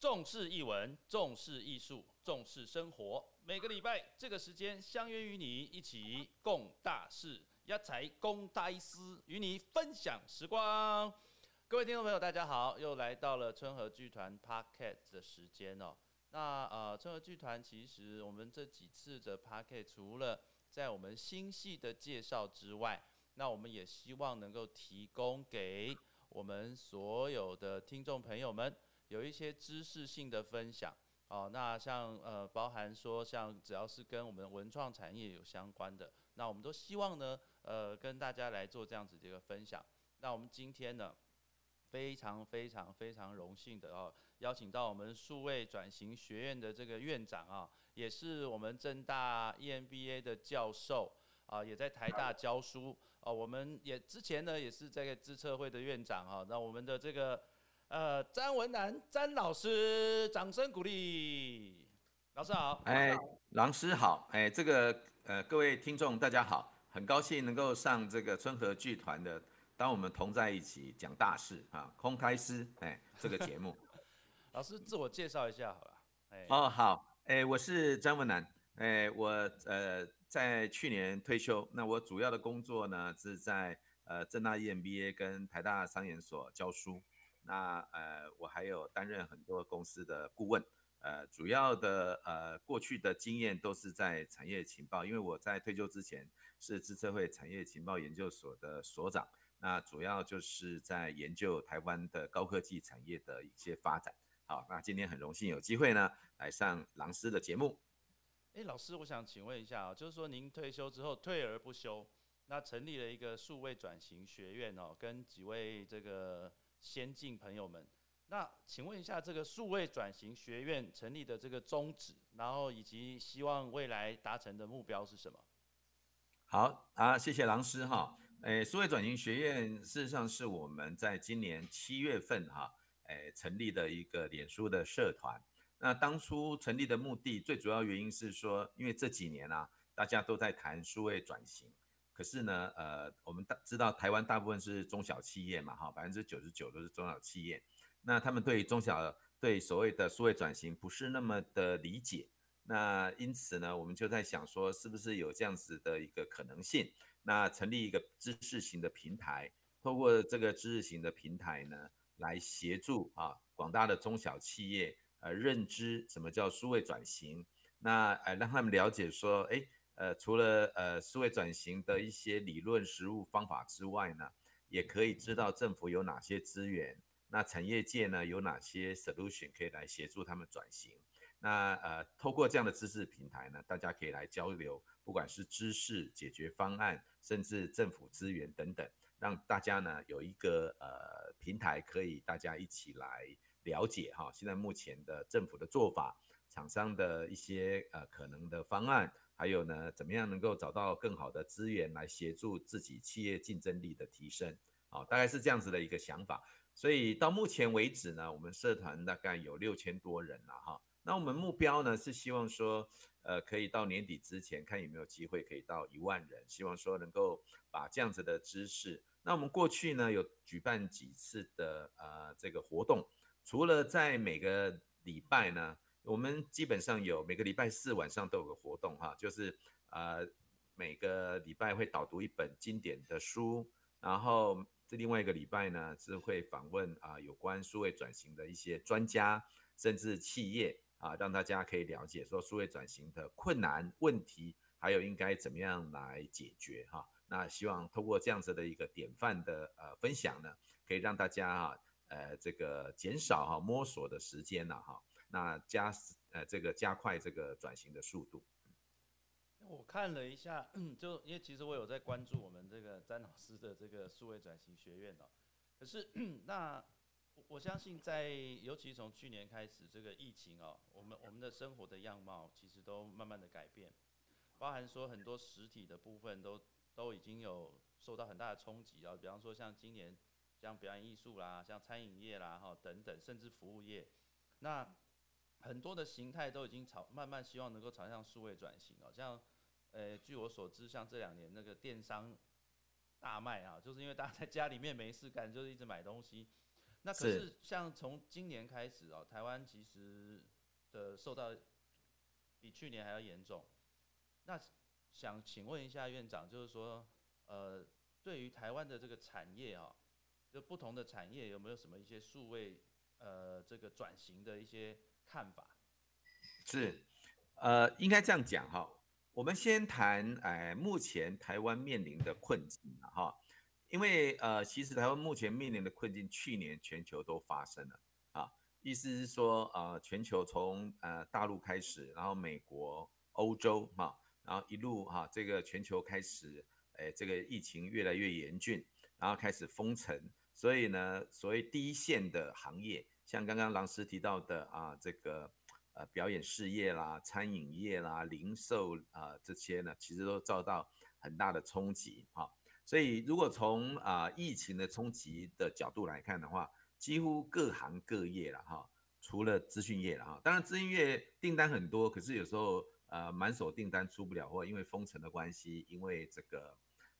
重视译文，重视艺术，重视生活。每个礼拜这个时间，相约与你一起共大事，压财公大师与你分享时光。各位听众朋友，大家好，又来到了春和剧团 Podcast 的时间哦。那呃，春和剧团其实我们这几次的 Podcast，除了在我们新戏的介绍之外，那我们也希望能够提供给我们所有的听众朋友们。有一些知识性的分享，哦，那像呃，包含说像只要是跟我们文创产业有相关的，那我们都希望呢，呃，跟大家来做这样子的一个分享。那我们今天呢，非常非常非常荣幸的哦，邀请到我们数位转型学院的这个院长啊，也是我们正大 EMBA 的教授啊，也在台大教书哦。我们也之前呢，也是这个资策会的院长啊。那我们的这个。呃，詹文南，詹老师，掌声鼓励。老师好，哎，郎师好，哎，这个呃，各位听众大家好，很高兴能够上这个春和剧团的，当我们同在一起讲大事啊，空开师，哎，这个节目。老师自我介绍一下好了。哎，哦好，哎，我是詹文南，哎，我呃在去年退休，那我主要的工作呢是在呃正大 EMBA 跟台大商研所教书。那呃，我还有担任很多公司的顾问，呃，主要的呃过去的经验都是在产业情报，因为我在退休之前是资策会产业情报研究所的所长，那主要就是在研究台湾的高科技产业的一些发展。好，那今天很荣幸有机会呢来上郎师的节目。哎，老师，我想请问一下啊，就是说您退休之后退而不休，那成立了一个数位转型学院哦，跟几位这个。先进朋友们，那请问一下，这个数位转型学院成立的这个宗旨，然后以及希望未来达成的目标是什么？好啊，谢谢郎师哈。诶，数位转型学院事实上是我们在今年七月份哈，诶成立的一个脸书的社团。那当初成立的目的，最主要原因是说，因为这几年啊，大家都在谈数位转型。可是呢，呃，我们大知道台湾大部分是中小企业嘛，哈，百分之九十九都是中小企业。那他们对中小对所谓的数位转型不是那么的理解。那因此呢，我们就在想说，是不是有这样子的一个可能性？那成立一个知识型的平台，透过这个知识型的平台呢，来协助啊广大的中小企业呃认知什么叫数位转型，那呃让他们了解说，哎。呃，除了呃思维转型的一些理论实务方法之外呢，也可以知道政府有哪些资源，那产业界呢有哪些 solution 可以来协助他们转型。那呃，透过这样的知识平台呢，大家可以来交流，不管是知识、解决方案，甚至政府资源等等，让大家呢有一个呃平台可以大家一起来了解哈，现在目前的政府的做法，厂商的一些呃可能的方案。还有呢，怎么样能够找到更好的资源来协助自己企业竞争力的提升？啊，大概是这样子的一个想法。所以到目前为止呢，我们社团大概有六千多人了哈。那我们目标呢是希望说，呃，可以到年底之前看有没有机会可以到一万人，希望说能够把这样子的知识。那我们过去呢有举办几次的呃这个活动，除了在每个礼拜呢。我们基本上有每个礼拜四晚上都有个活动哈，就是呃每个礼拜会导读一本经典的书，然后这另外一个礼拜呢是会访问啊有关数位转型的一些专家，甚至企业啊，让大家可以了解说数位转型的困难问题，还有应该怎么样来解决哈。那希望通过这样子的一个典范的呃分享呢，可以让大家哈呃这个减少哈摸索的时间了哈。那加呃这个加快这个转型的速度。我看了一下，就因为其实我有在关注我们这个詹老师的这个数位转型学院哦。可是那我相信在尤其从去年开始这个疫情哦，我们我们的生活的样貌其实都慢慢的改变，包含说很多实体的部分都都已经有受到很大的冲击啊。比方说像今年像表演艺术啦，像餐饮业啦哈等等，甚至服务业，那。很多的形态都已经朝慢慢希望能够朝向数位转型哦，像，呃，据我所知，像这两年那个电商大卖啊，就是因为大家在家里面没事干，就是一直买东西。那可是像从今年开始哦，台湾其实的受到比去年还要严重。那想请问一下院长，就是说，呃，对于台湾的这个产业啊，就不同的产业有没有什么一些数位呃这个转型的一些看法？是，呃，应该这样讲哈。我们先谈，哎，目前台湾面临的困境啊，哈，因为呃，其实台湾目前面临的困境，去年全球都发生了啊，意思是说，呃，全球从呃大陆开始，然后美国、欧洲哈，然后一路哈，这个全球开始，哎，这个疫情越来越严峻，然后开始封城，所以呢，所谓第一线的行业，像刚刚郎师提到的啊，这个。呃，表演事业啦、餐饮业啦、零售啊这些呢，其实都遭到很大的冲击哈。所以，如果从啊疫情的冲击的角度来看的话，几乎各行各业了哈，除了资讯业了哈。当然，资讯业订单很多，可是有时候呃满手订单出不了货，因为封城的关系，因为这个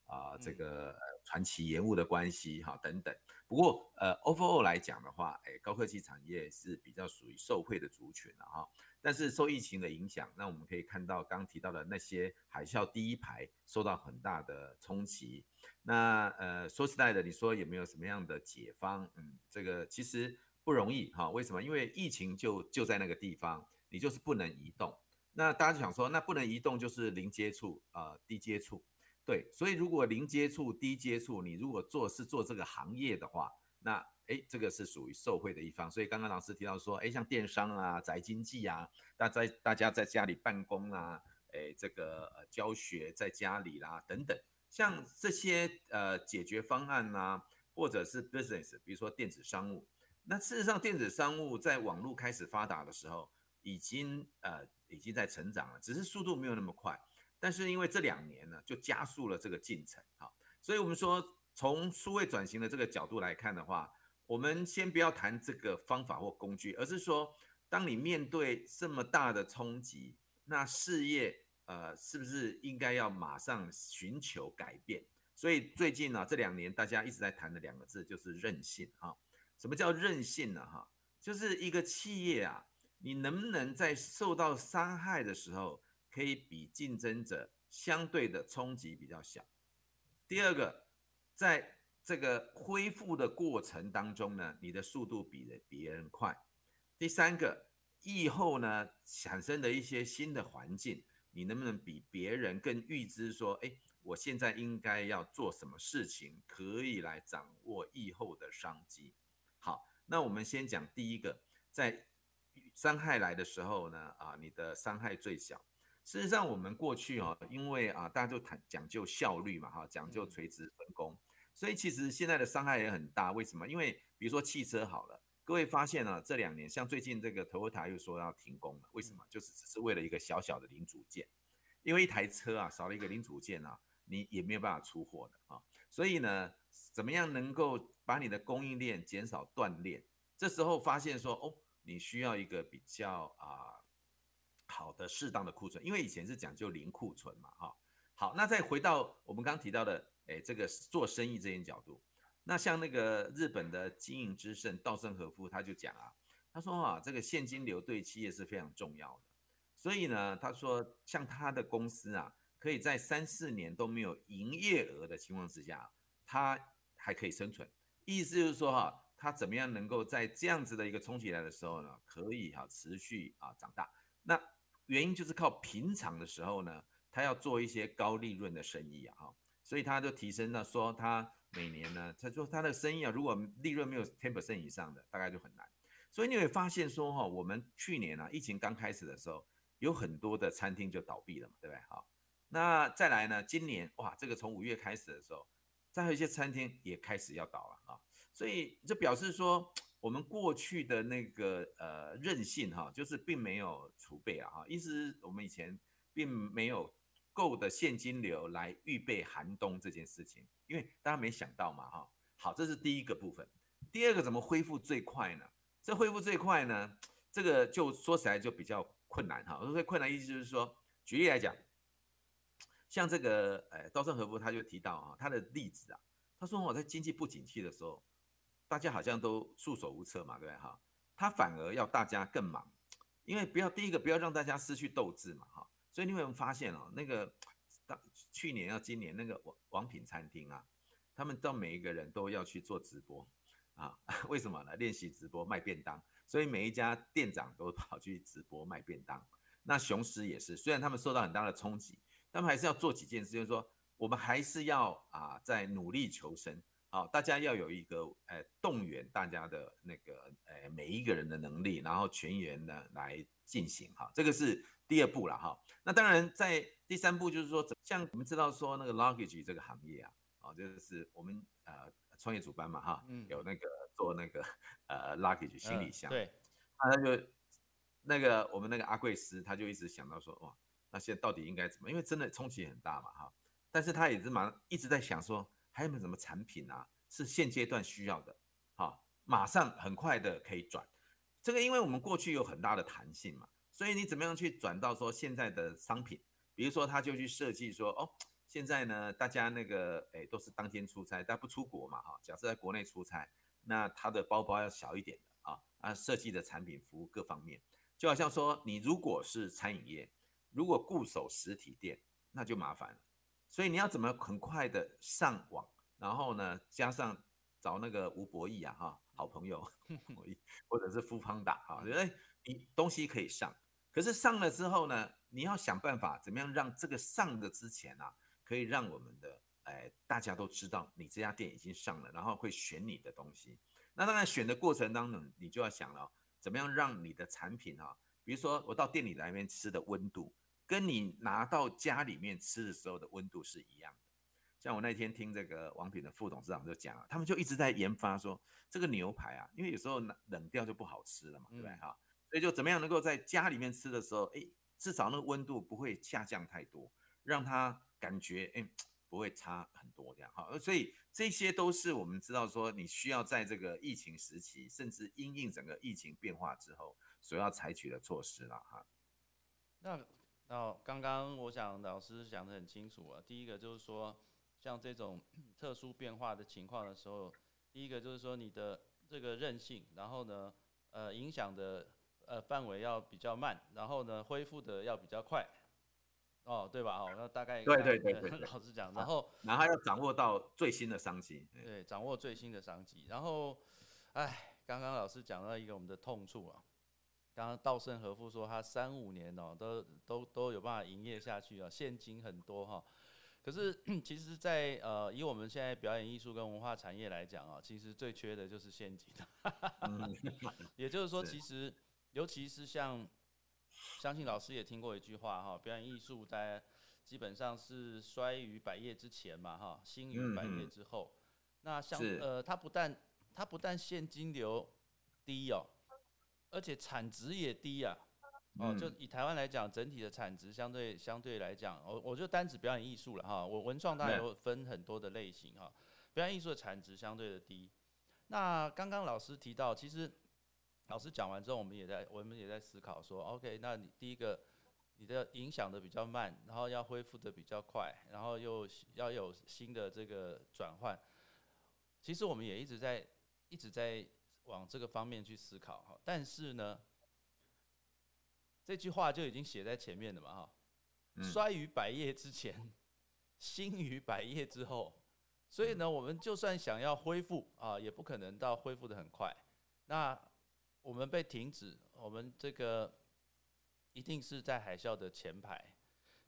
啊这个传奇延误的关系哈等等。不过，呃，overall 来讲的话，哎，高科技产业是比较属于受惠的族群了哈。但是受疫情的影响，那我们可以看到刚提到的那些海啸第一排受到很大的冲击。那呃，说实在的，你说有没有什么样的解方？嗯，这个其实不容易哈。为什么？因为疫情就就在那个地方，你就是不能移动。那大家就想说，那不能移动就是零接触啊，低接触。对，所以如果零接触、低接触，你如果做是做这个行业的话，那哎，这个是属于受惠的一方。所以刚刚老师提到说，哎，像电商啊、宅经济啊，大在大家在家里办公啊，哎，这个呃教学在家里啦等等，像这些呃解决方案呐，或者是 business，比如说电子商务，那事实上电子商务在网络开始发达的时候，已经呃已经在成长了，只是速度没有那么快。但是因为这两年呢，就加速了这个进程，哈，所以我们说从数位转型的这个角度来看的话，我们先不要谈这个方法或工具，而是说，当你面对这么大的冲击，那事业呃是不是应该要马上寻求改变？所以最近呢，这两年大家一直在谈的两个字就是韧性，哈，什么叫韧性呢？哈，就是一个企业啊，你能不能在受到伤害的时候？可以比竞争者相对的冲击比较小。第二个，在这个恢复的过程当中呢，你的速度比人别人快。第三个，疫后呢产生的一些新的环境，你能不能比别人更预知说，哎，我现在应该要做什么事情，可以来掌握疫后的商机？好，那我们先讲第一个，在伤害来的时候呢，啊，你的伤害最小。事实上，我们过去哦，因为啊，大家就谈讲究效率嘛，哈，讲究垂直分工，所以其实现在的伤害也很大。为什么？因为比如说汽车好了，各位发现呢，这两年像最近这个 Toyota 又说要停工了，为什么？就是只是为了一个小小的零组件，因为一台车啊少了一个零组件啊，你也没有办法出货的啊。所以呢，怎么样能够把你的供应链减少断裂？这时候发现说，哦，你需要一个比较啊。好的，适当的库存，因为以前是讲究零库存嘛，哈。好，那再回到我们刚提到的，哎，这个做生意这些角度，那像那个日本的经营之圣稻盛和夫他就讲啊，他说啊，这个现金流对企业是非常重要的，所以呢，他说像他的公司啊，可以在三四年都没有营业额的情况之下，他还可以生存，意思就是说哈，他怎么样能够在这样子的一个冲起来的时候呢，可以哈持续啊长大，那。原因就是靠平常的时候呢，他要做一些高利润的生意啊，哈，所以他就提升了，说他每年呢，他说他的生意啊，如果利润没有 ten percent 以上的，大概就很难。所以你会发现说，哈，我们去年啊，疫情刚开始的时候，有很多的餐厅就倒闭了嘛，对不对？哈，那再来呢，今年哇，这个从五月开始的时候，再有一些餐厅也开始要倒了啊，所以这表示说。我们过去的那个呃韧性哈，就是并没有储备啊哈，意思我们以前并没有够的现金流来预备寒冬这件事情，因为大家没想到嘛哈。好，这是第一个部分。第二个怎么恢复最快呢？这恢复最快呢，这个就说起来就比较困难哈。所以困难意思就是说，举例来讲，像这个呃稻盛和夫他就提到啊，他的例子啊，他说我在经济不景气的时候。大家好像都束手无策嘛，对不对哈？他反而要大家更忙，因为不要第一个不要让大家失去斗志嘛，哈。所以你有没有发现哦，那个当去年要今年那个王王品餐厅啊，他们到每一个人都要去做直播啊，为什么呢？练习直播卖便当，所以每一家店长都跑去直播卖便当。那雄狮也是，虽然他们受到很大的冲击，他们还是要做几件事，就是说我们还是要啊在努力求生。好，大家要有一个呃动员大家的那个呃每一个人的能力，然后全员呢来进行哈，这个是第二步了哈。那当然在第三步就是说，像我们知道说那个 luggage 这个行业啊，啊就是我们呃创业主班嘛哈，有那个做那个呃 luggage 行李箱，对，他就那个我们那个阿贵斯他就一直想到说哇，那现在到底应该怎么？因为真的冲击很大嘛哈，但是他也是马一直在想说。还有没有什么产品啊？是现阶段需要的，好，马上很快的可以转。这个因为我们过去有很大的弹性嘛，所以你怎么样去转到说现在的商品？比如说他就去设计说，哦，现在呢大家那个哎都是当天出差，但不出国嘛，哈，假设在国内出差，那他的包包要小一点的啊，啊设计的产品服务各方面，就好像说你如果是餐饮业，如果固守实体店，那就麻烦了。所以你要怎么很快的上网，然后呢，加上找那个吴博义啊，哈，好朋友，或者是富邦达哈，觉得你东西可以上，可是上了之后呢，你要想办法怎么样让这个上的之前啊，可以让我们的哎大家都知道你这家店已经上了，然后会选你的东西。那当然选的过程当中，你就要想了，怎么样让你的产品啊，比如说我到店里来面吃的温度。跟你拿到家里面吃的时候的温度是一样的。像我那天听这个王品的副董事长就讲了，他们就一直在研发说这个牛排啊，因为有时候冷掉就不好吃了嘛，对不对哈？所以就怎么样能够在家里面吃的时候，哎，至少那个温度不会下降太多，让它感觉哎不会差很多这样哈。所以这些都是我们知道说你需要在这个疫情时期，甚至因应整个疫情变化之后所要采取的措施了哈。那。那刚刚我想老师讲得很清楚啊，第一个就是说，像这种特殊变化的情况的时候，第一个就是说你的这个韧性，然后呢，呃，影响的呃范围要比较慢，然后呢，恢复的要比较快，哦，对吧？哦，那大概对对对 对，老师讲，然后然后要掌握到最新的商机，对，掌握最新的商机，然后，哎，刚刚老师讲到一个我们的痛处啊。刚刚稻盛和夫说他三五年哦，都都都有办法营业下去啊，现金很多哈。可是 其实，在呃以我们现在表演艺术跟文化产业来讲啊，其实最缺的就是现金。也就是说，其实尤其是像，相信老师也听过一句话哈，表演艺术在基本上是衰于百业之前嘛哈，兴于百业之后。那像呃，它不但它不但现金流低哦。而且产值也低啊，哦，就以台湾来讲，整体的产值相对相对来讲，我我就单指表演艺术了哈，我文创当然有分很多的类型哈，表演艺术的产值相对的低。那刚刚老师提到，其实老师讲完之后，我们也在我们也在思考说，OK，那你第一个你的影响的比较慢，然后要恢复的比较快，然后又要有新的这个转换，其实我们也一直在一直在。往这个方面去思考哈，但是呢，这句话就已经写在前面了嘛哈，衰于百业之前，兴于百业之后，所以呢，我们就算想要恢复啊，也不可能到恢复的很快。那我们被停止，我们这个一定是在海啸的前排。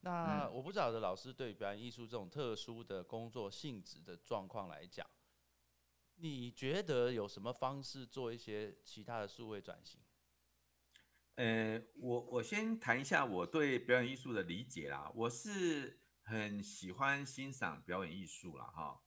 那我不晓得老师对表演艺术这种特殊的工作性质的状况来讲。你觉得有什么方式做一些其他的数位转型？呃，我我先谈一下我对表演艺术的理解啦。我是很喜欢欣赏表演艺术啦，哈。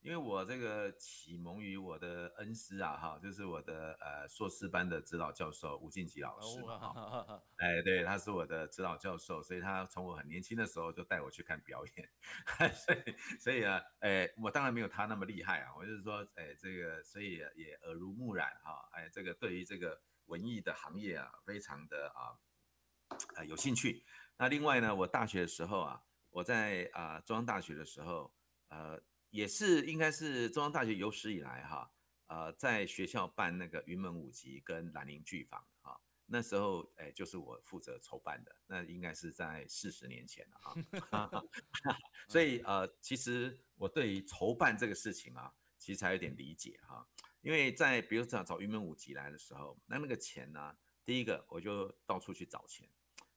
因为我这个启蒙于我的恩师啊，哈，就是我的呃硕士班的指导教授吴敬吉老师哈，哎，对，他是我的指导教授，所以他从我很年轻的时候就带我去看表演，所以所以呢，哎，我当然没有他那么厉害啊，我就是说，哎，这个所以也耳濡目染哈，哎，这个对于这个文艺的行业啊，非常的啊，呃有兴趣。那另外呢，我大学的时候啊，我在啊中央大学的时候，呃。也是应该是中央大学有史以来哈，呃在学校办那个云门舞集跟兰陵剧坊哈，那时候哎就是我负责筹办的，那应该是在四十年前了哈。所以呃，其实我对于筹办这个事情啊，其实还有点理解哈。因为在比如讲找云门舞集来的时候，那那个钱呢，第一个我就到处去找钱，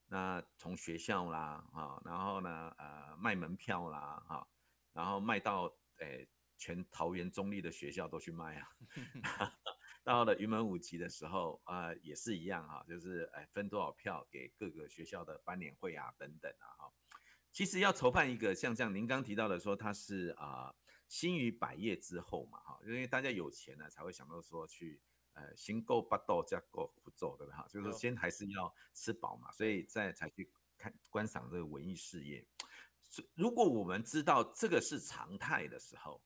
那从学校啦啊，然后呢呃卖门票啦哈，然后卖到诶全桃园中立的学校都去卖啊。到了云门舞集的时候啊，也是一样哈，就是诶分多少票给各个学校的班联会啊等等啊哈。其实要筹办一个像这样您刚提到的说它是啊。兴于百业之后嘛，哈，因为大家有钱了才会想到说去，呃，先够八道加够不做，对吧？哈，就是先还是要吃饱嘛，所以再才去看观赏这个文艺事业。如果我们知道这个是常态的时候，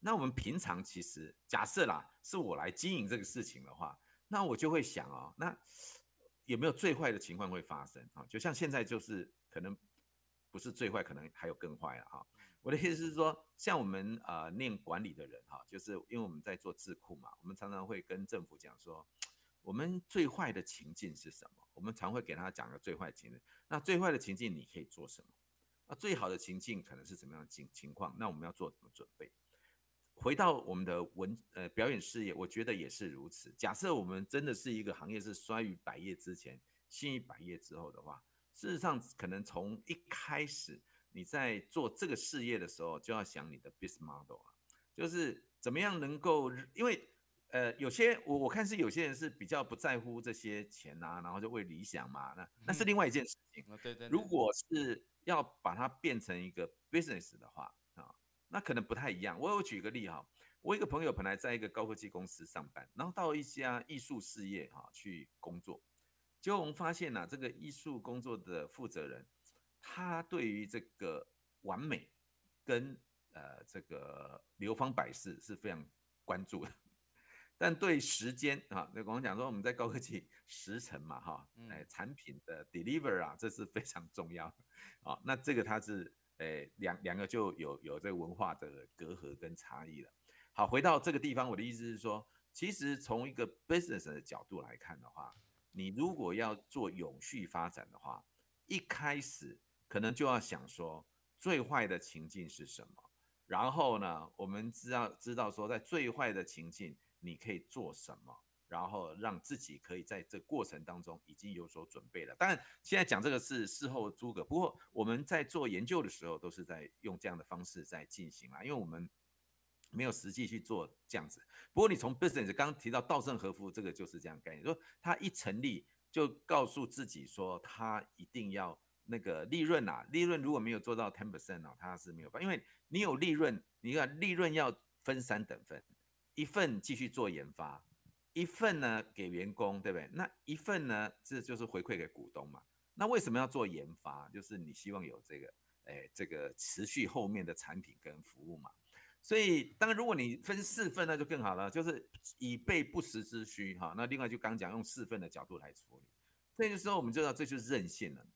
那我们平常其实假设啦，是我来经营这个事情的话，那我就会想哦，那有没有最坏的情况会发生啊？就像现在就是可能不是最坏，可能还有更坏了哈。我的意思是说，像我们呃念管理的人哈，就是因为我们在做智库嘛，我们常常会跟政府讲说，我们最坏的情境是什么？我们常会给他讲个最坏情境。那最坏的情境你可以做什么？那最好的情境可能是怎么样的情情况？那我们要做什么准备？回到我们的文呃表演事业，我觉得也是如此。假设我们真的是一个行业是衰于百业之前，兴于百业之后的话，事实上可能从一开始。你在做这个事业的时候，就要想你的 business model 啊，就是怎么样能够，因为呃，有些我我看是有些人是比较不在乎这些钱啊，然后就为理想嘛，那那是另外一件事情。对对。如果是要把它变成一个 business 的话啊，那可能不太一样。我有举个例哈，我一个朋友本来在一个高科技公司上班，然后到一家艺术事业哈去工作，结果我们发现呢，这个艺术工作的负责人。他对于这个完美跟呃这个流芳百世是非常关注的，但对时间啊，那我们讲说我们在高科技时程嘛哈，哎产品的 deliver 啊，这是非常重要的啊。那这个它是诶两两个就有有这个文化的隔阂跟差异了。好，回到这个地方，我的意思是说，其实从一个 business 的角度来看的话，你如果要做永续发展的话，一开始。可能就要想说最坏的情境是什么，然后呢，我们知道知道说在最坏的情境你可以做什么，然后让自己可以在这过程当中已经有所准备了。当然，现在讲这个是事后诸葛，不过我们在做研究的时候都是在用这样的方式在进行啦，因为我们没有实际去做这样子。不过你从 business 刚刚提到稻盛和夫这个就是这样概念，说他一成立就告诉自己说他一定要。那个利润啊，利润如果没有做到 ten percent 哦，它是没有办法，因为你有利润，你看利润要分三等份，一份继续做研发，一份呢给员工，对不对？那一份呢，这就是回馈给股东嘛。那为什么要做研发？就是你希望有这个，哎，这个持续后面的产品跟服务嘛。所以，当然如果你分四份，那就更好了，就是以备不时之需哈。那另外就刚讲用四份的角度来处理，这个时候我们就知道这就是任性了。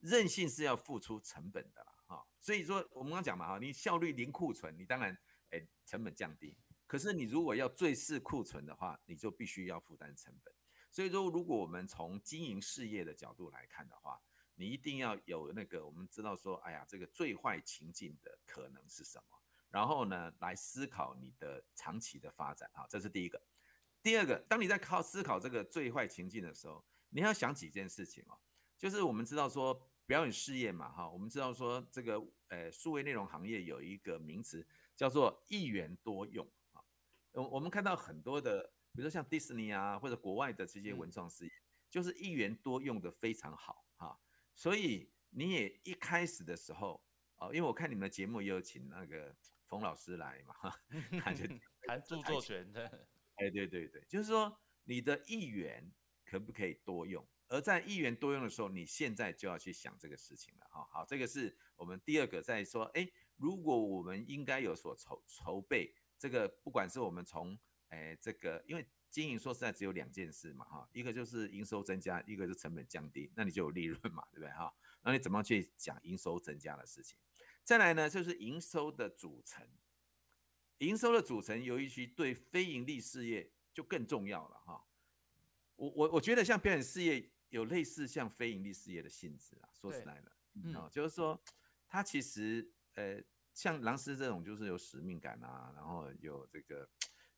任性是要付出成本的啦，哈，所以说我们刚讲嘛，哈，你效率零库存，你当然，哎，成本降低。可是你如果要最适库存的话，你就必须要负担成本。所以说，如果我们从经营事业的角度来看的话，你一定要有那个，我们知道说，哎呀，这个最坏情境的可能是什么，然后呢，来思考你的长期的发展，哈，这是第一个。第二个，当你在靠思考这个最坏情境的时候，你要想几件事情哦，就是我们知道说。表演事业嘛，哈，我们知道说这个，呃，数位内容行业有一个名词叫做一元多用。我我们看到很多的，比如说像迪士尼啊，或者国外的这些文创事业，就是一元多用的非常好哈。所以你也一开始的时候，哦，因为我看你们的节目也有请那个冯老师来嘛，哈，他就 谈著作权的，哎，对对对，就是说你的一元可不可以多用？而在一元多用的时候，你现在就要去想这个事情了哈。好，这个是我们第二个在说，哎，如果我们应该有所筹筹备，这个不管是我们从，哎，这个因为经营说实在只有两件事嘛哈，一个就是营收增加，一个是成本降低，那你就有利润嘛，对不对哈？那你怎么去讲营收增加的事情？再来呢，就是营收的组成，营收的组成由于其对非盈利事业就更重要了哈。我我我觉得像表演事业有类似像非盈利事业的性质啊，说实在的，啊，就是说它其实呃像狼师这种就是有使命感啊，然后有这个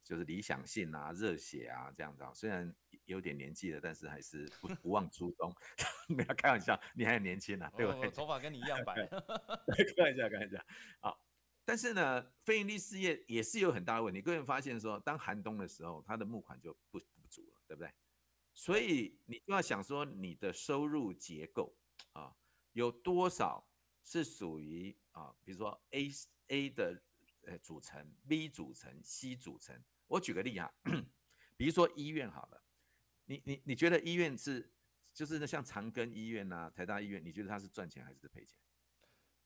就是理想性啊、热血啊这样子啊，虽然有点年纪了，但是还是不 不忘初衷。不要开玩笑，你还很年轻呢，对我头发跟你一样 白。开玩笑，开玩笑。好，但是呢，非盈利事业也是有很大的问题。个人发现说，当寒冬的时候，他的募款就不不足了，对不对？所以你就要想说，你的收入结构啊，有多少是属于啊，比如说 A A 的呃组成，B 组成，C 组成。我举个例啊，比如说医院好了，你你你觉得医院是就是那像长庚医院呐、台大医院，你觉得它是赚钱还是赔钱？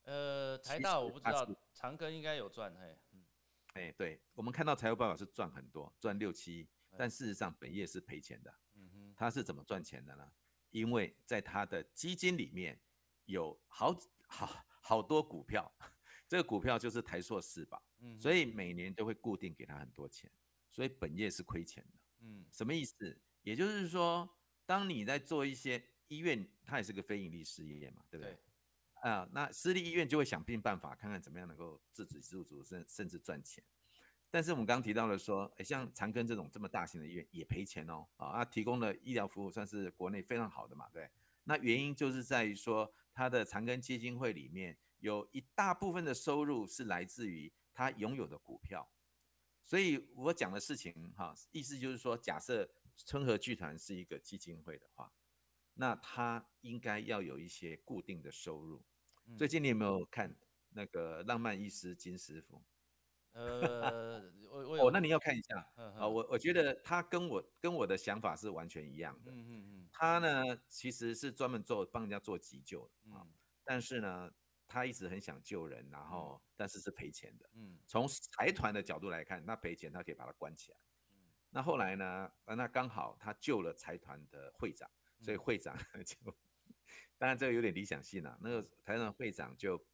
呃，台大我不知道，长庚应该有赚，嘿，嗯，哎，对我们看到财务报表是赚很多，赚六七，但事实上本业是赔钱的。嗯哼，它是怎么赚钱的呢？因为在它的基金里面有好好好多股票，这个股票就是台硕四宝，嗯，所以每年都会固定给他很多钱，所以本业是亏钱的，嗯，什么意思？也就是说，当你在做一些医院，它也是个非盈利事业嘛，对不对？啊，那私立医院就会想尽办法，看看怎么样能够自给自足，甚甚至赚钱。但是我们刚刚提到了说，诶像长庚这种这么大型的医院也赔钱哦，啊，它提供的医疗服务算是国内非常好的嘛，对。那原因就是在于说，它的长庚基金会里面有一大部分的收入是来自于他拥有的股票，所以我讲的事情哈，意思就是说，假设春和剧团是一个基金会的话，那他应该要有一些固定的收入。最近你有没有看那个浪漫医师金师傅？呃，我我哦，那你要看一下啊，我我觉得他跟我跟我的想法是完全一样的。嗯嗯嗯，他呢其实是专门做帮人家做急救的啊，但是呢，他一直很想救人，然后但是是赔钱的。嗯，从财团的角度来看，那赔钱他可以把他关起来。嗯，那后来呢，那刚好他救了财团的会长，所以会长 就，当然这个有点理想性啊。那个财团会长就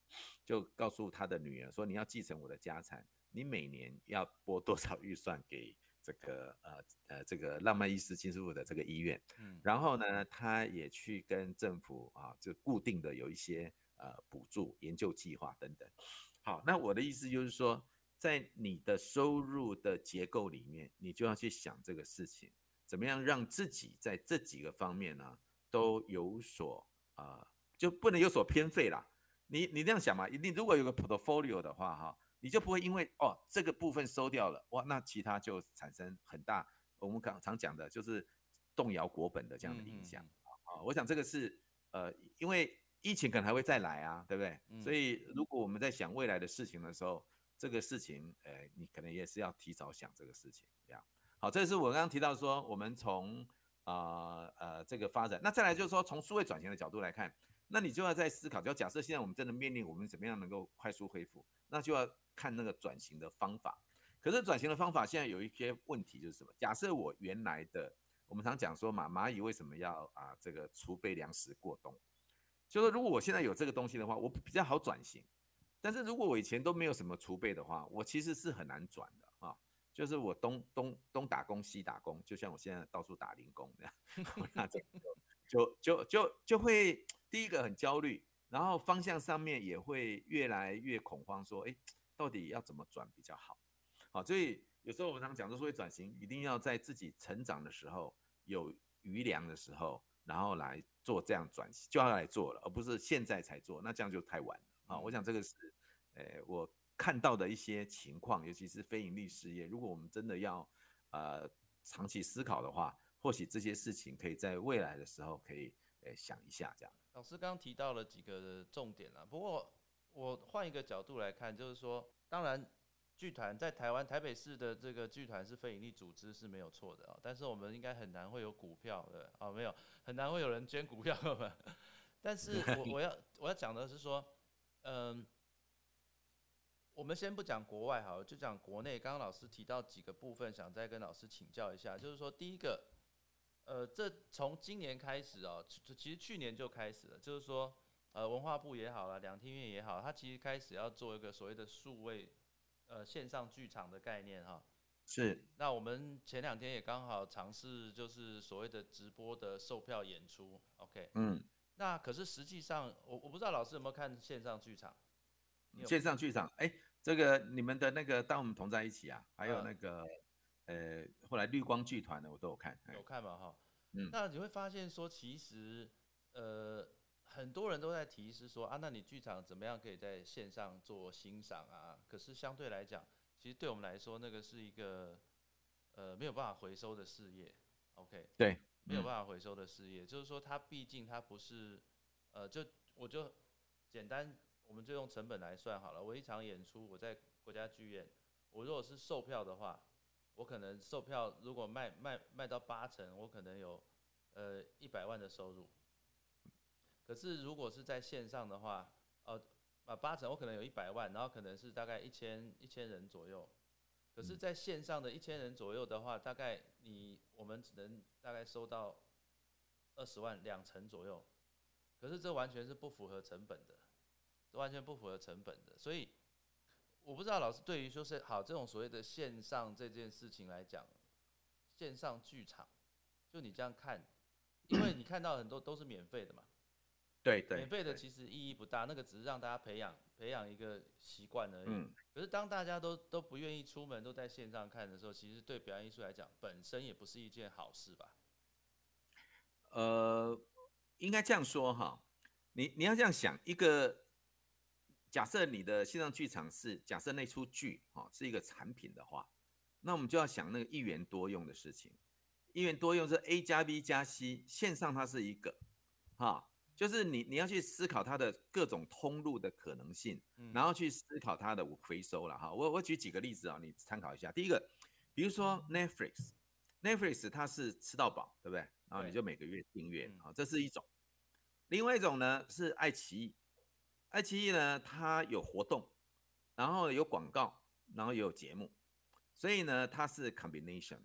就告诉他的女儿说：“你要继承我的家产。”你每年要拨多少预算给这个呃呃这个浪漫医师金师傅的这个医院？嗯，然后呢，他也去跟政府啊，就固定的有一些呃补助、研究计划等等。好，那我的意思就是说，在你的收入的结构里面，你就要去想这个事情，怎么样让自己在这几个方面呢都有所啊，就不能有所偏废啦。你你这样想嘛，一定如果有个 portfolio 的话，哈。你就不会因为哦这个部分收掉了哇，那其他就产生很大我们刚常讲的就是动摇国本的这样的影响啊。我想这个是呃，因为疫情可能还会再来啊，对不对？所以如果我们在想未来的事情的时候，这个事情呃，你可能也是要提早想这个事情这样。好，这是我刚刚提到说，我们从啊呃这个发展，那再来就是说从数位转型的角度来看，那你就要在思考，就假设现在我们真的面临我们怎么样能够快速恢复，那就要。看那个转型的方法，可是转型的方法现在有一些问题，就是什么？假设我原来的，我们常讲说嘛，蚂蚁为什么要啊这个储备粮食过冬？就是如果我现在有这个东西的话，我比较好转型。但是如果我以前都没有什么储备的话，我其实是很难转的啊。就是我东东东打工西打工，就像我现在到处打零工这样，那这就就就就会第一个很焦虑，然后方向上面也会越来越恐慌，说哎。到底要怎么转比较好？好，所以有时候我们常讲说，会转型一定要在自己成长的时候有余粮的时候，然后来做这样转型，就要来做了，而不是现在才做，那这样就太晚了啊！我想这个是，呃，我看到的一些情况，尤其是非盈利事业，如果我们真的要呃长期思考的话，或许这些事情可以在未来的时候可以呃想一下这样。老师刚刚提到了几个重点啊，不过。我换一个角度来看，就是说，当然，剧团在台湾台北市的这个剧团是非营利组织是没有错的啊，但是我们应该很难会有股票的啊，没有，很难会有人捐股票的。但是我我要我要讲的是说，嗯，我们先不讲国外好，就讲国内。刚刚老师提到几个部分，想再跟老师请教一下，就是说，第一个，呃，这从今年开始哦，其实去年就开始了，就是说。呃，文化部也好了，两厅院也好，它其实开始要做一个所谓的数位呃线上剧场的概念哈。是。那我们前两天也刚好尝试，就是所谓的直播的售票演出，OK。嗯。那可是实际上，我我不知道老师有没有看线上剧场。线上剧场，哎，这个你们的那个《当我们同在一起》啊，还有那个呃后来绿光剧团的，我都有看。有看嘛哈？嗯。那你会发现说，其实呃很多人都在提示说啊，那你剧场怎么样可以在线上做欣赏啊？可是相对来讲。其实对我们来说，那个是一个呃没有办法回收的事业，OK？对，没有办法回收的事业，就是说它毕竟它不是呃，就我就简单，我们就用成本来算好了。我一场演出，我在国家剧院，我如果是售票的话，我可能售票如果卖卖卖到八成，我可能有呃一百万的收入。可是如果是在线上的话，呃。啊，八成我可能有一百万，然后可能是大概一千一千人左右，可是在线上的一千人左右的话，大概你我们只能大概收到二十万两成左右，可是这完全是不符合成本的，完全不符合成本的，所以我不知道老师对于说是好这种所谓的线上这件事情来讲，线上剧场，就你这样看，因为你看到很多都是免费的嘛。对对，免费的其实意义不大，那个只是让大家培养培养一个习惯而已。嗯。可是当大家都都不愿意出门，都在线上看的时候，其实对表演艺术来讲，本身也不是一件好事吧？呃，应该这样说哈，你你要这样想，一个假设你的线上剧场是假设那出剧哈是一个产品的话，那我们就要想那个一元多用的事情。一元多用是 A 加 B 加 C，线上它是一个哈。就是你，你要去思考它的各种通路的可能性，然后去思考它的回收了哈。我我举几个例子啊，你参考一下。第一个，比如说 Netflix，Netflix 它是吃到饱，对不对？然后你就每个月订阅啊，这是一种。另外一种呢是爱奇艺，爱奇艺呢它有活动，然后有广告，然后也有节目，所以呢它是 combination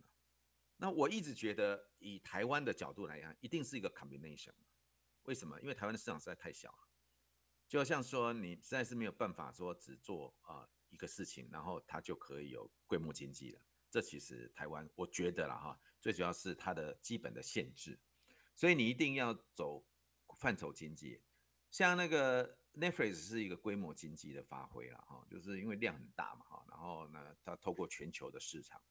那我一直觉得以台湾的角度来讲，一定是一个 combination。为什么？因为台湾的市场实在太小了，就像说你实在是没有办法说只做啊一个事情，然后它就可以有规模经济了。这其实台湾我觉得了哈，最主要是它的基本的限制，所以你一定要走范畴经济。像那个 Netflix 是一个规模经济的发挥了哈，就是因为量很大嘛哈，然后呢它透过全球的市场。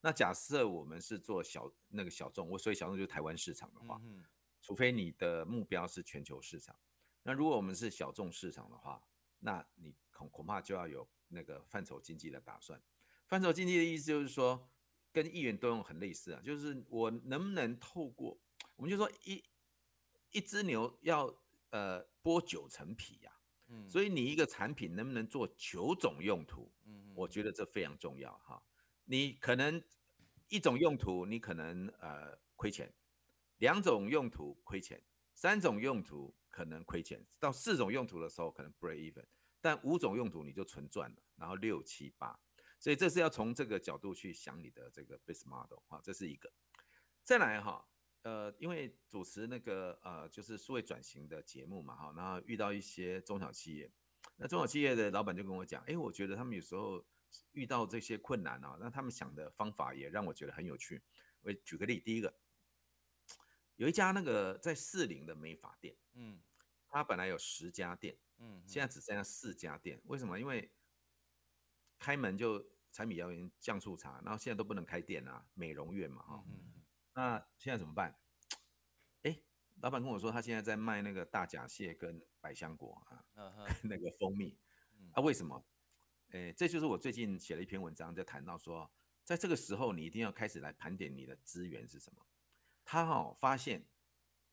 那假设我们是做小那个小众，我所以小众就是台湾市场的话。嗯除非你的目标是全球市场，那如果我们是小众市场的话，那你恐恐怕就要有那个范畴经济的打算。范畴经济的意思就是说，跟一元多用很类似啊，就是我能不能透过，我们就说一一只牛要呃剥九层皮呀，嗯，所以你一个产品能不能做九种用途，嗯，我觉得这非常重要哈。你可能一种用途你可能呃亏钱。两种用途亏钱，三种用途可能亏钱，到四种用途的时候可能 break even，但五种用途你就纯赚了，然后六七八，所以这是要从这个角度去想你的这个 business model 哈，这是一个。再来哈，呃，因为主持那个呃就是数位转型的节目嘛哈，然后遇到一些中小企业，那中小企业的老板就跟我讲，哎，我觉得他们有时候遇到这些困难啊，那他们想的方法也让我觉得很有趣。我举个例，第一个。有一家那个在四零的美发店，嗯，他本来有十家店，嗯，现在只剩下四家店。为什么？因为开门就柴米油盐酱醋茶，然后现在都不能开店啊，美容院嘛，哈，那现在怎么办？哎，老板跟我说，他现在在卖那个大闸蟹跟百香果啊，那个蜂蜜，啊，为什么？哎，这就是我最近写了一篇文章，就谈到说，在这个时候，你一定要开始来盘点你的资源是什么。他哦发现，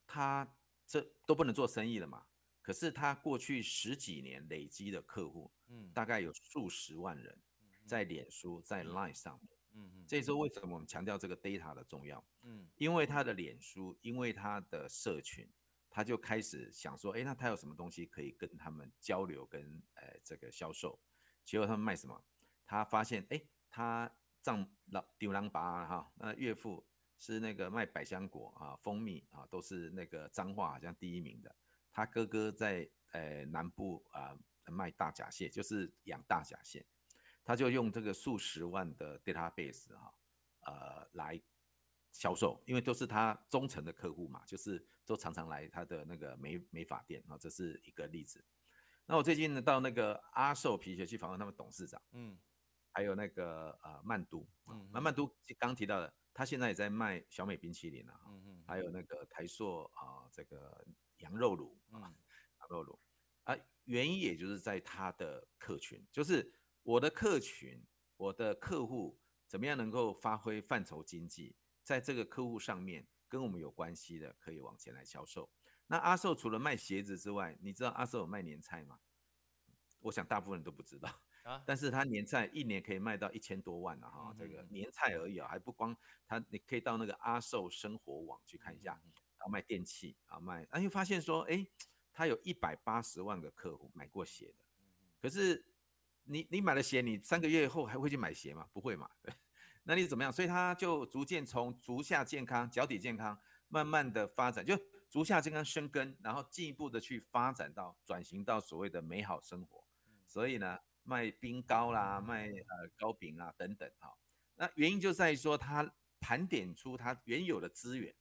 他这都不能做生意了嘛。可是他过去十几年累积的客户，嗯，大概有数十万人，在脸书、在 Line 上面，嗯嗯。这时候为什么我们强调这个 data 的重要？嗯，因为他的脸书，因为他的社群，他就开始想说，哎，那他有什么东西可以跟他们交流，跟呃这个销售？结果他们卖什么？他发现，哎，他丈老丢郎拔哈，那岳父。是那个卖百香果啊，蜂蜜啊，都是那个脏话好像第一名的。他哥哥在呃南部啊卖大闸蟹，就是养大闸蟹。他就用这个数十万的 database 哈，呃，来销售，因为都是他忠诚的客户嘛，就是都常常来他的那个美美发店啊，这是一个例子。那我最近呢到那个阿寿皮鞋去访问他们董事长，嗯，还有那个呃曼都，嗯，那曼都刚提到的，他现在也在卖小美冰淇淋啊，嗯嗯，还有那个台塑啊这个羊肉炉，嗯，羊肉炉啊，原因也就是在他的客群，就是我的客群，我的客户怎么样能够发挥范畴经济，在这个客户上面跟我们有关系的，可以往前来销售。那阿寿除了卖鞋子之外，你知道阿寿有卖年菜吗？我想大部分人都不知道 啊。但是他年菜一年可以卖到一千多万了哈，这个年菜而已啊，还不光他，你可以到那个阿寿生活网去看一下，然后卖电器啊卖，啊又发现说，哎，他有一百八十万个客户买过鞋的。可是你你买了鞋，你三个月后还会去买鞋吗？不会嘛？对 那你怎么样？所以他就逐渐从足下健康、脚底健康，慢慢的发展就。足下健康生根，然后进一步的去发展到转型到所谓的美好生活。所以呢，卖冰糕啦，卖呃糕饼啦等等哈。那原因就在于说，他盘点出他原有的资源，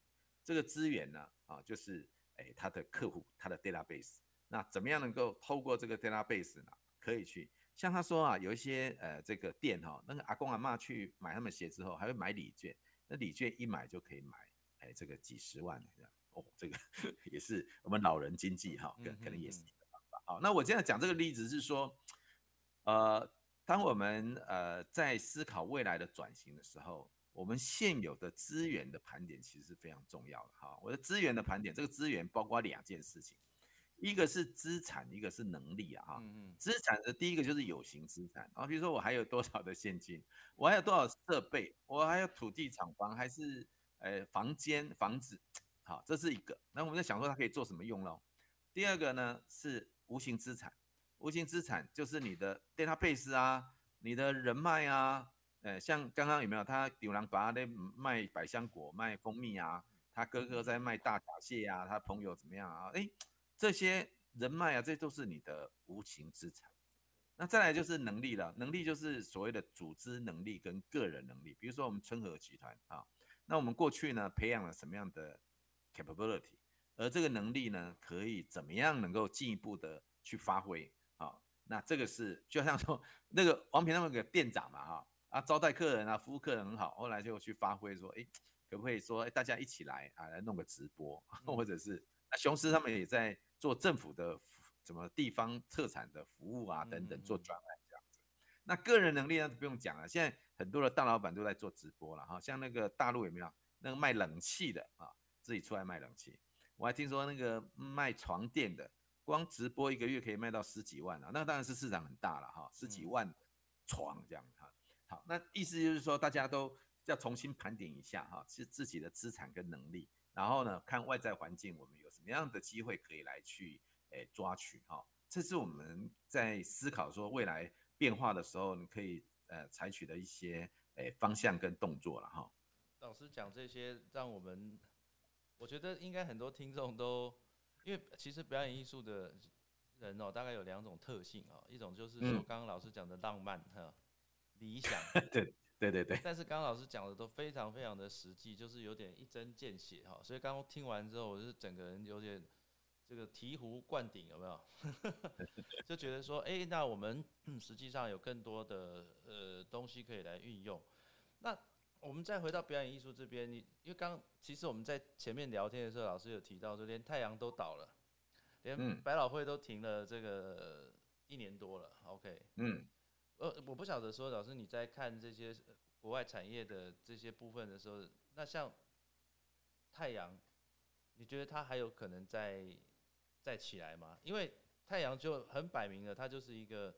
这个资源呢啊，就是哎他的客户，他的 database。那怎么样能够透过这个 database 呢，可以去像他说啊，有一些呃这个店哈，那个阿公阿妈去买他们鞋之后，还会买礼券，那礼券一买就可以买哎这个几十万这样。哦，这个 也是我们老人经济哈，可可能也是一个方法。好，那我现在讲这个例子是说，呃，当我们呃在思考未来的转型的时候，我们现有的资源的盘点其实是非常重要的哈。我的资源的盘点，这个资源包括两件事情，一个是资产，一个是能力啊哈。资产的第一个就是有形资产啊，比如说我还有多少的现金，我还有多少设备，我还有土地、厂房，还是呃房间、房子。好，这是一个。那我们在想说它可以做什么用喽？第二个呢是无形资产，无形资产就是你的 database 啊，你的人脉啊。呃，像刚刚有没有他牛郎把在卖百香果、卖蜂蜜啊？他哥哥在卖大闸蟹啊？他朋友怎么样啊？哎，这些人脉啊，这都是你的无形资产。那再来就是能力了，能力就是所谓的组织能力跟个人能力。比如说我们春和集团啊，那我们过去呢培养了什么样的？capability，而这个能力呢，可以怎么样能够进一步的去发挥啊？那这个是就像说那个王平那个店长嘛，哈啊招待客人啊，服务客人很好，后来就去发挥说，哎，可不可以说，哎，大家一起来啊，来弄个直播，或者是那雄狮他们也在做政府的什么地方特产的服务啊等等，做转来这样子。那个人能力呢，不用讲了，现在很多的大老板都在做直播了哈，像那个大陆有没有那个卖冷气的啊？自己出来卖冷气，我还听说那个卖床垫的，光直播一个月可以卖到十几万啊，那当然是市场很大了哈，十几万床这样哈。好，那意思就是说大家都要重新盘点一下哈，是自己的资产跟能力，然后呢看外在环境，我们有什么样的机会可以来去诶抓取哈，这是我们在思考说未来变化的时候，你可以呃采取的一些诶方向跟动作了哈。老师讲这些，让我们。我觉得应该很多听众都，因为其实表演艺术的人哦，大概有两种特性哦，一种就是说刚刚老师讲的浪漫哈，理想，对对对对。但是刚刚老师讲的都非常非常的实际，就是有点一针见血哈，所以刚刚听完之后，我是整个人有点这个醍醐灌顶，有没有？就觉得说，哎，那我们实际上有更多的呃东西可以来运用，那。我们再回到表演艺术这边，你因为刚其实我们在前面聊天的时候，老师有提到说，连太阳都倒了，连百老汇都停了这个一年多了。OK，嗯，呃，我不晓得说，老师你在看这些国外产业的这些部分的时候，那像太阳，你觉得它还有可能再再起来吗？因为太阳就很摆明了，它就是一个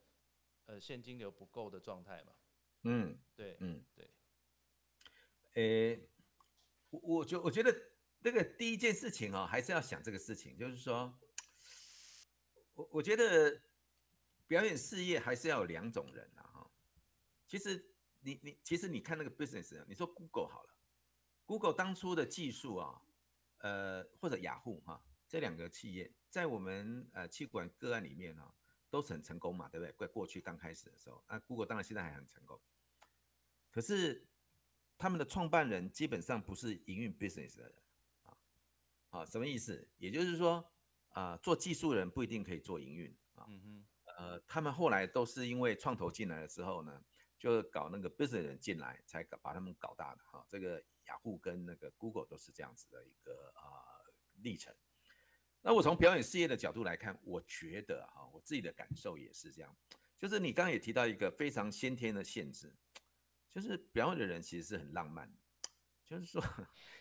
呃现金流不够的状态嘛。嗯，对，嗯，对。诶，我我觉我觉得那个第一件事情哦，还是要想这个事情，就是说，我我觉得表演事业还是要有两种人啊哈。其实你你其实你看那个 business，你说 Google 好了，Google 当初的技术啊，呃或者雅虎哈这两个企业，在我们呃气管个案里面呢，都是很成功嘛，对不对？在过去刚开始的时候，那 Google 当然现在还很成功，可是他们的创办人基本上不是营运 business 的人啊，啊，什么意思？也就是说，啊，做技术人不一定可以做营运啊，嗯哼，呃，他们后来都是因为创投进来的时候呢，就搞那个 business 人进来，才搞把他们搞大的哈。这个雅虎跟那个 Google 都是这样子的一个啊历程。那我从表演事业的角度来看，我觉得哈，我自己的感受也是这样，就是你刚刚也提到一个非常先天的限制，就是表演的人其实是很浪漫，就是说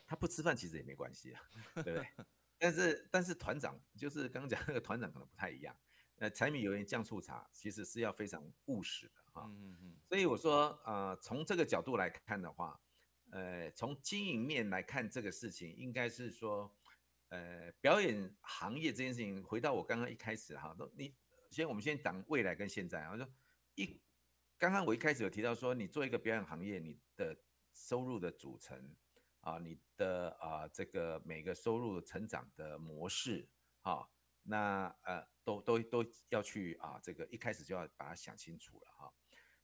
他不吃饭其实也没关系啊，对不对？但是但是团长就是刚刚讲那个团长可能不太一样，呃，柴米油盐酱醋茶其实是要非常务实的哈，嗯嗯嗯，所以我说呃，从这个角度来看的话，呃，从经营面来看这个事情，应该是说。呃，表演行业这件事情，回到我刚刚一开始哈，都你先，我们先讲未来跟现在。我说一，刚刚我一开始有提到说，你做一个表演行业，你的收入的组成啊，你的啊这个每个收入成长的模式啊，那呃都都都要去啊，这个一开始就要把它想清楚了哈。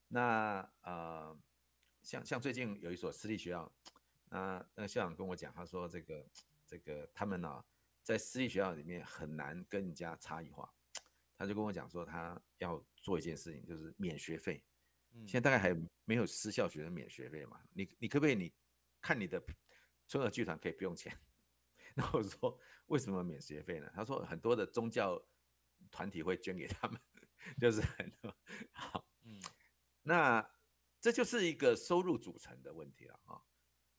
那呃，像像最近有一所私立学校，那那个校长跟我讲，他说这个。这个他们呢，在私立学校里面很难跟人家差异化，他就跟我讲说，他要做一件事情，就是免学费。现在大概还没有私校学生免学费嘛？你你可不可以你看你的春和剧团可以不用钱？那我说为什么免学费呢？他说很多的宗教团体会捐给他们，就是很多好，嗯，那这就是一个收入组成的问题了啊。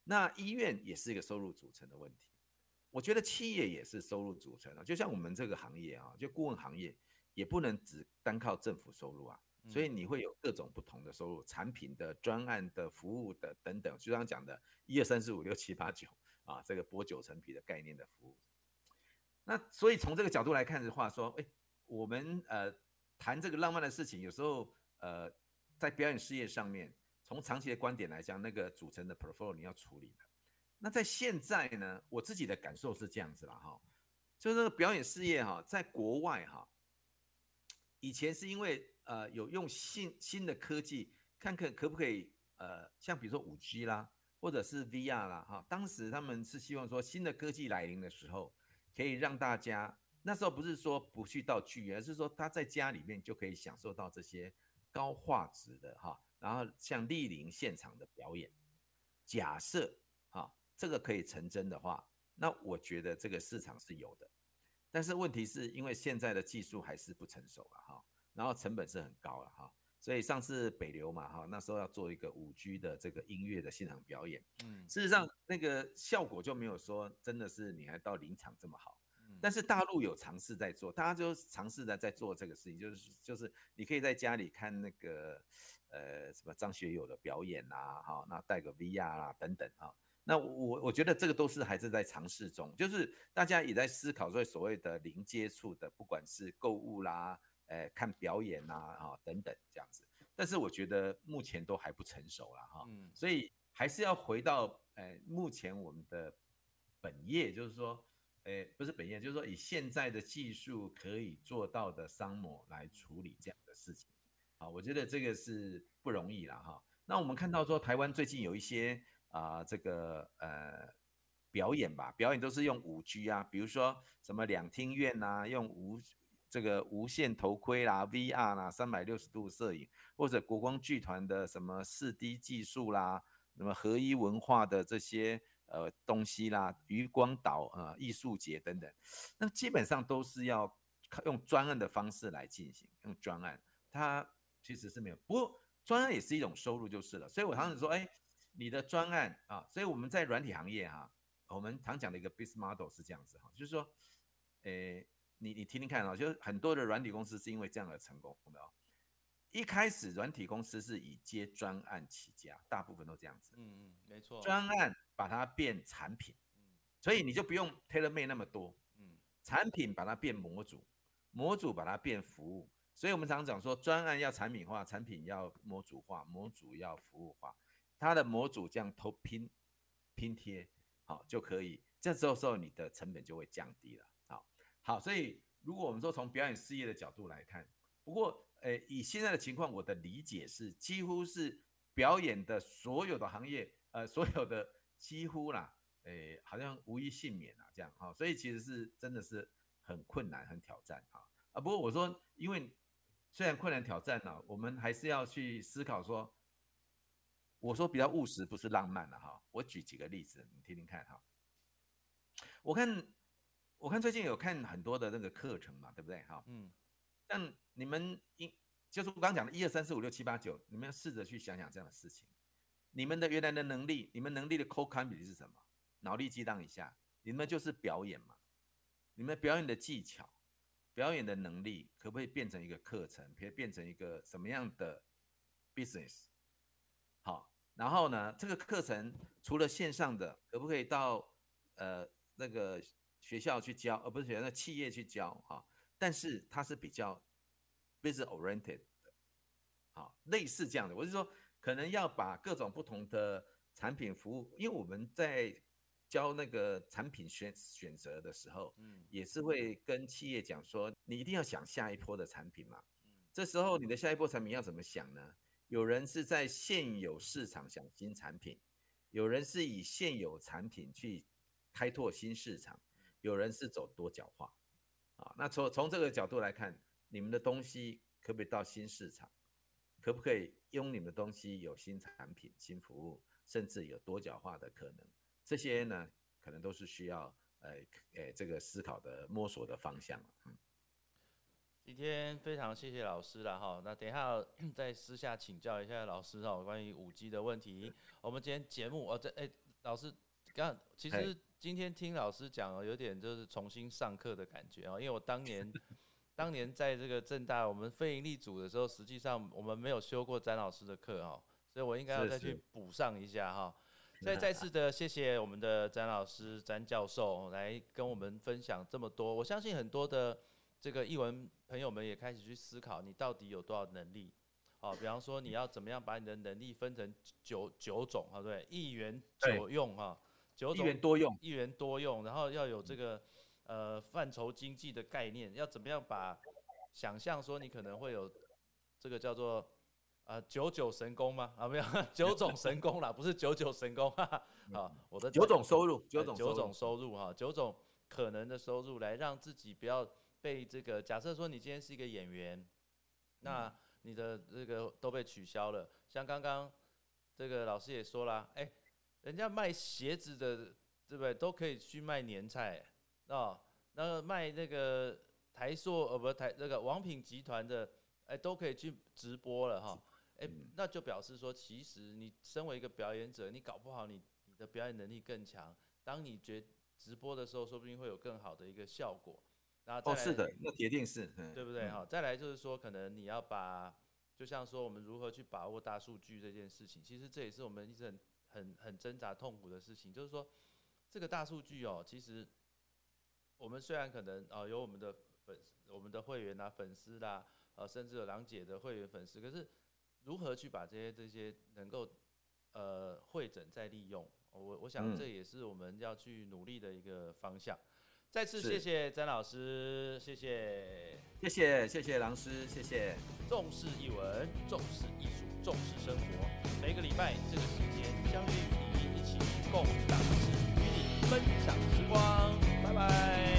那医院也是一个收入组成的问题。我觉得企业也是收入组成的，就像我们这个行业啊，就顾问行业，也不能只单靠政府收入啊，所以你会有各种不同的收入，产品的、专案的、服务的等等，就刚刚讲的一二三四五六七八九啊，这个剥九层皮的概念的服务。那所以从这个角度来看的话，说，哎，我们呃谈这个浪漫的事情，有时候呃在表演事业上面，从长期的观点来讲，那个组成的 portfolio 你要处理的。那在现在呢，我自己的感受是这样子了哈，就是那个表演事业哈，在国外哈，以前是因为呃有用新新的科技，看看可不可以呃像比如说五 G 啦，或者是 VR 啦哈，当时他们是希望说新的科技来临的时候，可以让大家那时候不是说不去到剧院，而是说他在家里面就可以享受到这些高画质的哈，然后像莅临现场的表演，假设。这个可以成真的话，那我觉得这个市场是有的，但是问题是因为现在的技术还是不成熟了哈，然后成本是很高了哈，所以上次北流嘛哈，那时候要做一个五 G 的这个音乐的现场表演，嗯，事实上那个效果就没有说真的是你还到临场这么好，但是大陆有尝试在做，大家就尝试的在做这个事情，就是就是你可以在家里看那个呃什么张学友的表演啊，哈，那带个 VR 啊等等啊。那我我觉得这个都是还是在尝试中，就是大家也在思考说所谓的零接触的，不管是购物啦，呃，看表演呐，啊等等这样子。但是我觉得目前都还不成熟了哈，嗯所以还是要回到呃目前我们的本业，就是说，呃不是本业，就是说以现在的技术可以做到的商模来处理这样的事情。好，我觉得这个是不容易了哈。那我们看到说台湾最近有一些。啊，这个呃表演吧，表演都是用五 G 啊，比如说什么两厅院呐，用无这个无线头盔啦、VR 啦、三百六十度摄影，或者国光剧团的什么四 D 技术啦，什么合一文化的这些呃东西啦，余光岛啊艺术节等等，那基本上都是要用专案的方式来进行，用专案，它其实是没有，不过专案也是一种收入就是了，所以我常常说，哎。你的专案啊，所以我们在软体行业哈，我们常讲的一个 business model 是这样子哈，就是说，诶，你你听听看啊，就是很多的软体公司是因为这样的成功，有没有？一开始软体公司是以接专案起家，大部分都这样子。嗯嗯，没错。专案把它变产品，嗯，所以你就不用 tailor made 那么多，嗯，产品把它变模组，模组把它变服务，所以我们常讲说，专案要产品化，产品要模组化，模组要服务化。它的模组这样偷拼拼贴，好就可以，这时候时候你的成本就会降低了。好，好，所以如果我们说从表演事业的角度来看，不过，呃，以现在的情况，我的理解是，几乎是表演的所有的行业，呃，所有的几乎啦，诶，好像无一幸免啊，这样哈，所以其实是真的是很困难、很挑战哈啊。不过我说，因为虽然困难挑战呢，我们还是要去思考说，我说比较务实，不是浪漫的哈。我举几个例子，你听听看哈。我看，我看最近有看很多的那个课程嘛，对不对哈？嗯。但你们应就是我刚讲的一二三四五六七八九，你们要试着去想想这样的事情。你们的原来的能力，你们能力的 core c o m p e t 是什么？脑力激荡一下，你们就是表演嘛。你们表演的技巧、表演的能力，可不可以变成一个课程？可以变成一个什么样的 business？好，然后呢，这个课程除了线上的，可不可以到呃那个学校去教，而不是学校企业去教哈？但是它是比较 business oriented 的，好，类似这样的。我是说，可能要把各种不同的产品服务，因为我们在教那个产品选选择的时候，嗯，也是会跟企业讲说，你一定要想下一波的产品嘛。嗯，这时候你的下一波产品要怎么想呢？有人是在现有市场想新产品，有人是以现有产品去开拓新市场，有人是走多角化。啊，那从从这个角度来看，你们的东西可不可以到新市场？可不可以用你们的东西有新产品、新服务，甚至有多角化的可能？这些呢，可能都是需要呃呃这个思考的摸索的方向嗯，今天非常谢谢老师了哈，那等一下 再私下请教一下老师哈，关于五 G 的问题。我们今天节目哦，这哎，老师刚其实。今天听老师讲，有点就是重新上课的感觉啊，因为我当年，当年在这个正大我们非营利组的时候，实际上我们没有修过詹老师的课哈，所以我应该要再去补上一下哈。再再次的谢谢我们的詹老师、詹教授来跟我们分享这么多，我相信很多的这个译文朋友们也开始去思考，你到底有多少能力？好，比方说你要怎么样把你的能力分成九九种，对不对？一元九用哈。一元多用，一元多用，然后要有这个呃范畴经济的概念，要怎么样把想象说你可能会有这个叫做呃九九神功吗？啊没有 九种神功啦，不是九九神功啊，我的九种收入，九种九种收入哈，九种可能的收入来让自己不要被这个假设说你今天是一个演员，那你的这个都被取消了，像刚刚这个老师也说了，哎。人家卖鞋子的，对不对？都可以去卖年菜啊。那个卖那个台塑呃，不台那个王品集团的，哎，都可以去直播了哈。哎，那就表示说，其实你身为一个表演者，你搞不好你你的表演能力更强。当你觉直播的时候，说不定会有更好的一个效果。然后哦，是的，那铁定是，对不对？哈，再来就是说，可能你要把，就像说我们如何去把握大数据这件事情，其实这也是我们一直很。很很挣扎痛苦的事情，就是说，这个大数据哦，其实我们虽然可能啊有我们的粉我们的会员啊粉丝啦，呃甚至有郎姐的会员粉丝，可是如何去把这些这些能够呃会诊再利用，我我想这也是我们要去努力的一个方向。再次谢谢詹老师，谢谢，谢谢谢谢郎师，谢谢。重视译文，重视艺术，重视生活，每个礼拜这个时间相约与你一起共赏诗，与你分享时光，拜拜。